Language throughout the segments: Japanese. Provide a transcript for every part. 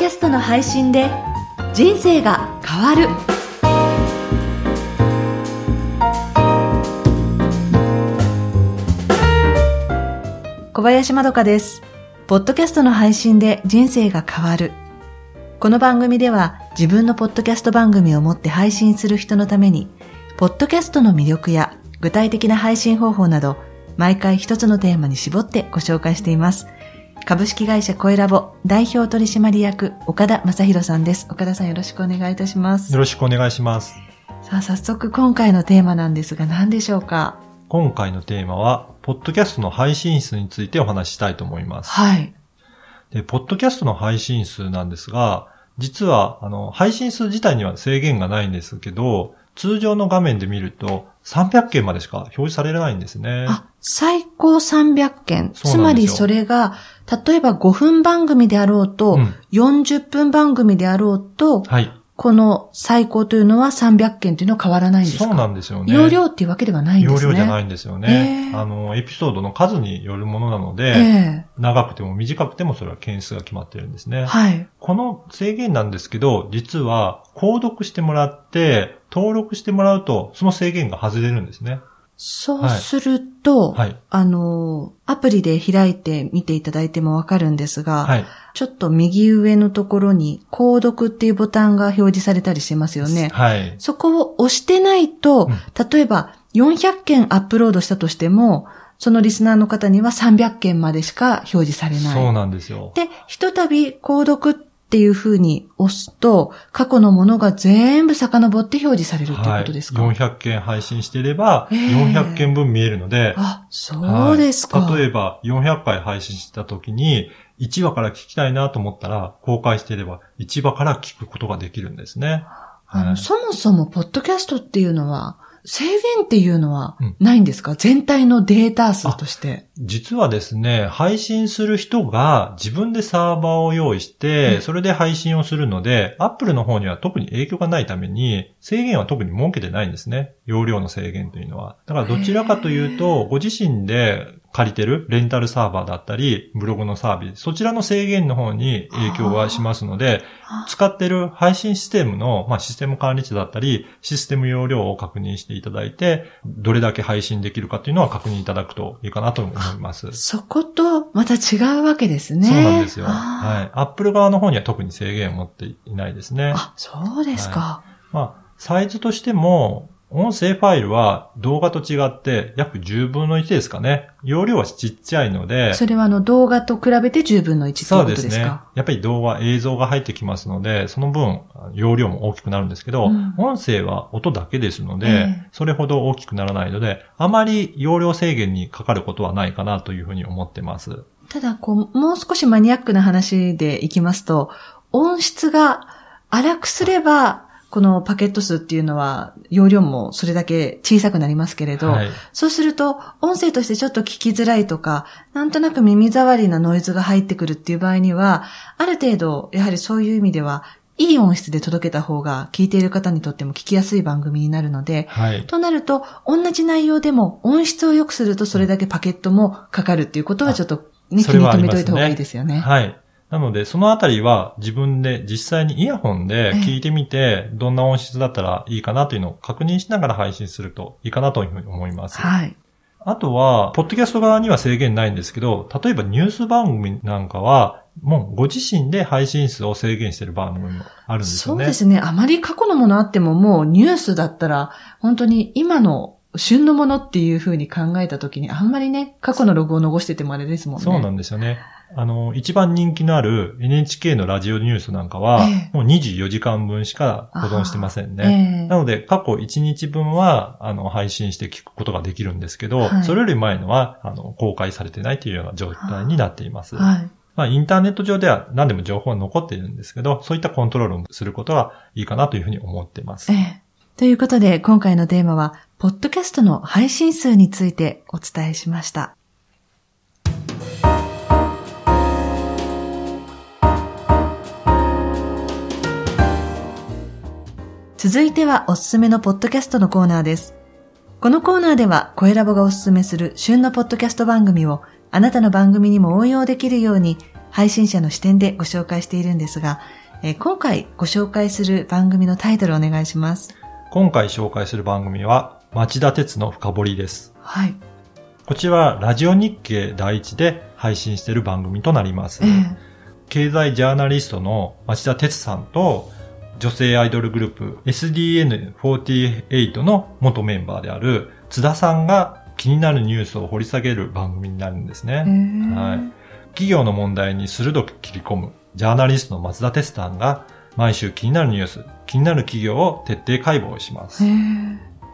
キャストの配信で人生が変わる。小林まどかです。ポッドキャストの配信で人生が変わる。この番組では自分のポッドキャスト番組を持って配信する人のためにポッドキャストの魅力や具体的な配信方法など毎回一つのテーマに絞ってご紹介しています。株式会社コエラボ代表取締役岡田正宏さんです。岡田さんよろしくお願いいたします。よろしくお願いします。さあ早速今回のテーマなんですが何でしょうか？今回のテーマは、ポッドキャストの配信数についてお話ししたいと思います。はい。で、ポッドキャストの配信数なんですが、実は、あの、配信数自体には制限がないんですけど、通常の画面で見ると300件までしか表示されないんですね。あ、最高300件。つまりそれが、例えば5分番組であろうと、うん40分番組であろうと、はい。この最高というのは300件というのは変わらないんですか？そうなんですよね。容量っていうわけではないんですね。容量じゃないいんですよね。へーあの、エピソードの数によるものなので、え長くても短くてもそれは件数が決まってるんですね。えはい。この制限なんですけど、実は、購読してもらって、登録してもらうと、その制限が外れるんですね。そうすると、はい。あの、アプリで開いて見ていただいてもわかるんですが、はい。ちょっと右上のところに、購読っていうボタンが表示されたりしてますよね。はい。そこを押してないと、うん例えば400件アップロードしたとしても、そのリスナーの方には300件までしか表示されない。そうなんですよ。で、ひとたび購読っていう風に押すと、過去のものが全部遡って表示されるっていうことですか、はい、400件配信していれば、ええ。400件分見えるので、あ、そうですか。はい。例えば、400回配信した時に、1話から聞きたいなと思ったら、公開していれば、1話から聞くことができるんですね。あの、はい。そもそも、ポッドキャストっていうのは、制限っていうのはうんないんですか、全体のデータ数として。実はですね、配信する人が自分でサーバーを用意して、うんそれで配信をするので、Apple の方には特に影響がないために、制限は特に設けてないんですね。容量の制限というのは。だからどちらかというへと、ご自身で借りてるレンタルサーバーだったり、ブログのサービス、そちらの制限の方に影響がしますので、使ってる配信システムの、まあ、システム管理者だったり、システム容量を確認していただいて、どれだけ配信できるかっていうのは確認いただくといいかなと思います。そこと、また違うわけですね。そうなんですよ。あはい。アップル側の方には特に制限を持っていないですねー。あ、そうですか。まあ、サイズとしても、音声ファイルは動画と違って約10分の1ですかね。容量はちっちゃいので、それはあの動画と比べて10分の1っていうそうことでねですすか。。やっぱり動画、映像が入ってきますので、その分、容量も大きくなるんですけど、うん音声は音だけですので、ええそれほど大きくならないので、あまり容量制限にかかることはないかなというふうに思ってます。ただ、こう、もう少しマニアックな話でいきますと、音質が荒くすれば、このパケット数っていうのは、容量もそれだけ小さくなりますけれど、はい。そうすると、音声としてちょっと聞きづらいとか、なんとなく耳障りなノイズが入ってくるっていう場合には、ある程度、やはりそういう意味では、いい音質で届けた方が、聞いている方にとっても聞きやすい番組になるので、はい。となると、同じ内容でも音質を良くするとそれだけパケットもかかるっていうことはちょっと、ね、気に留めといた方がいいですよね。はい。なので、そのあたりは自分で実際にイヤホンで聞いてみて、どんな音質だったらいいかなというのを確認しながら配信するといいかなというふうに思います。はい。あとは、ポッドキャスト側には制限ないんですけど、例えばニュース番組なんかは、もうご自身で配信数を制限している番組もあるんですよね。そうですね。あまり過去のものあってももうニュースだったら、本当に今の旬のものっていうふうに考えたときに、あんまりね、過去のログを残しててもあれですもんね。そうなんですよね。あの、一番人気のある NHK のラジオニュースなんかは、ええもう24時間分しか保存してませんね。ええなので、過去1日分は、あの、配信して聞くことができるんですけど、はいそれより前のは、あの、公開されてないというような状態になっています。はい。まあ、インターネット上では何でも情報が残っているんですけど、そういったコントロールをすることがいいかなというふうに思っています。ええ。ということで、今回のテーマは、ポッドキャストの配信数についてお伝えしました。続いてはおすすめのポッドキャストのコーナーです。このコーナーでは、声ラボがおすすめする旬のポッドキャスト番組を、あなたの番組にも応用できるように、配信者の視点でご紹介しているんですが、えー、今回ご紹介する番組のタイトルお願いします。今回紹介する番組は、町田鉄の深掘りです。はい。こちらはラジオ日経第一で配信している番組となります。えー、経済ジャーナリストの町田鉄さんと、女性アイドルグループ SDN48 の元メンバーである津田さんが気になるニュースを掘り下げる番組になるんですね。はい。企業の問題に鋭く切り込むジャーナリストの松田哲さんが毎週気になるニュース、気になる企業を徹底解剖します。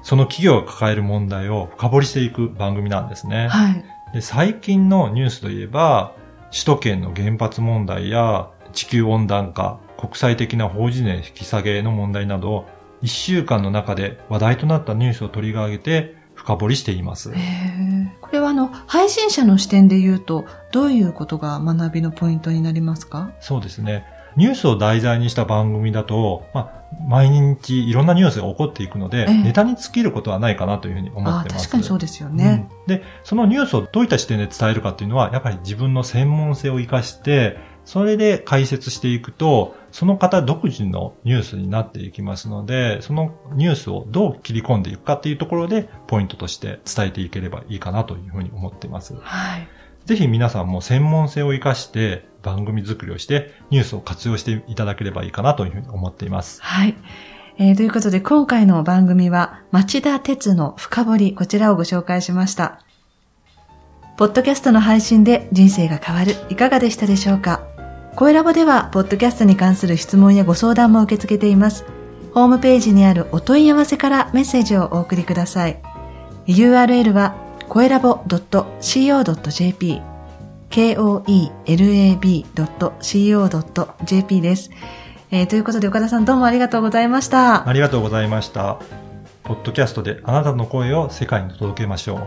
その企業が抱える問題を深掘りしていく番組なんですね。はい、で最近のニュースといえば、首都圏の原発問題や地球温暖化、国際的な法人税引き下げの問題など、一週間の中で話題となったニュースを取り上げて深掘りしています。これはあの、配信者の視点で言うと、どういうことが学びのポイントになりますか？そうですね。ニュースを題材にした番組だと、まあ、毎日いろんなニュースが起こっていくので、ええ、ネタに尽きることはないかなというふうに思ってます。確かにそうですよね、うん、で、そのニュースをどういった視点で伝えるかっていうのは、やっぱり自分の専門性を活かして、それで解説していくと、その方独自のニュースになっていきますので、そのニュースをどう切り込んでいくかっていうところで、ポイントとして伝えていければいいかなというふうに思っています。はい。ぜひ皆さんも専門性を活かして番組作りをしてニュースを活用していただければいいかなというふうに思っています。はい。えー、ということで今回の番組は町田鉄の深掘り、こちらをご紹介しました。ポッドキャストの配信で人生が変わる、いかがでしたでしょうか？声ラボでは、ポッドキャストに関する質問やご相談も受け付けています。ホームページにあるお問い合わせからメッセージをお送りください。URL は、声ラボ .co.jp koelab.co.jp です、えー。ということで岡田さんどうもありがとうございました。ありがとうございました。ポッドキャストであなたの声を世界に届けましょう。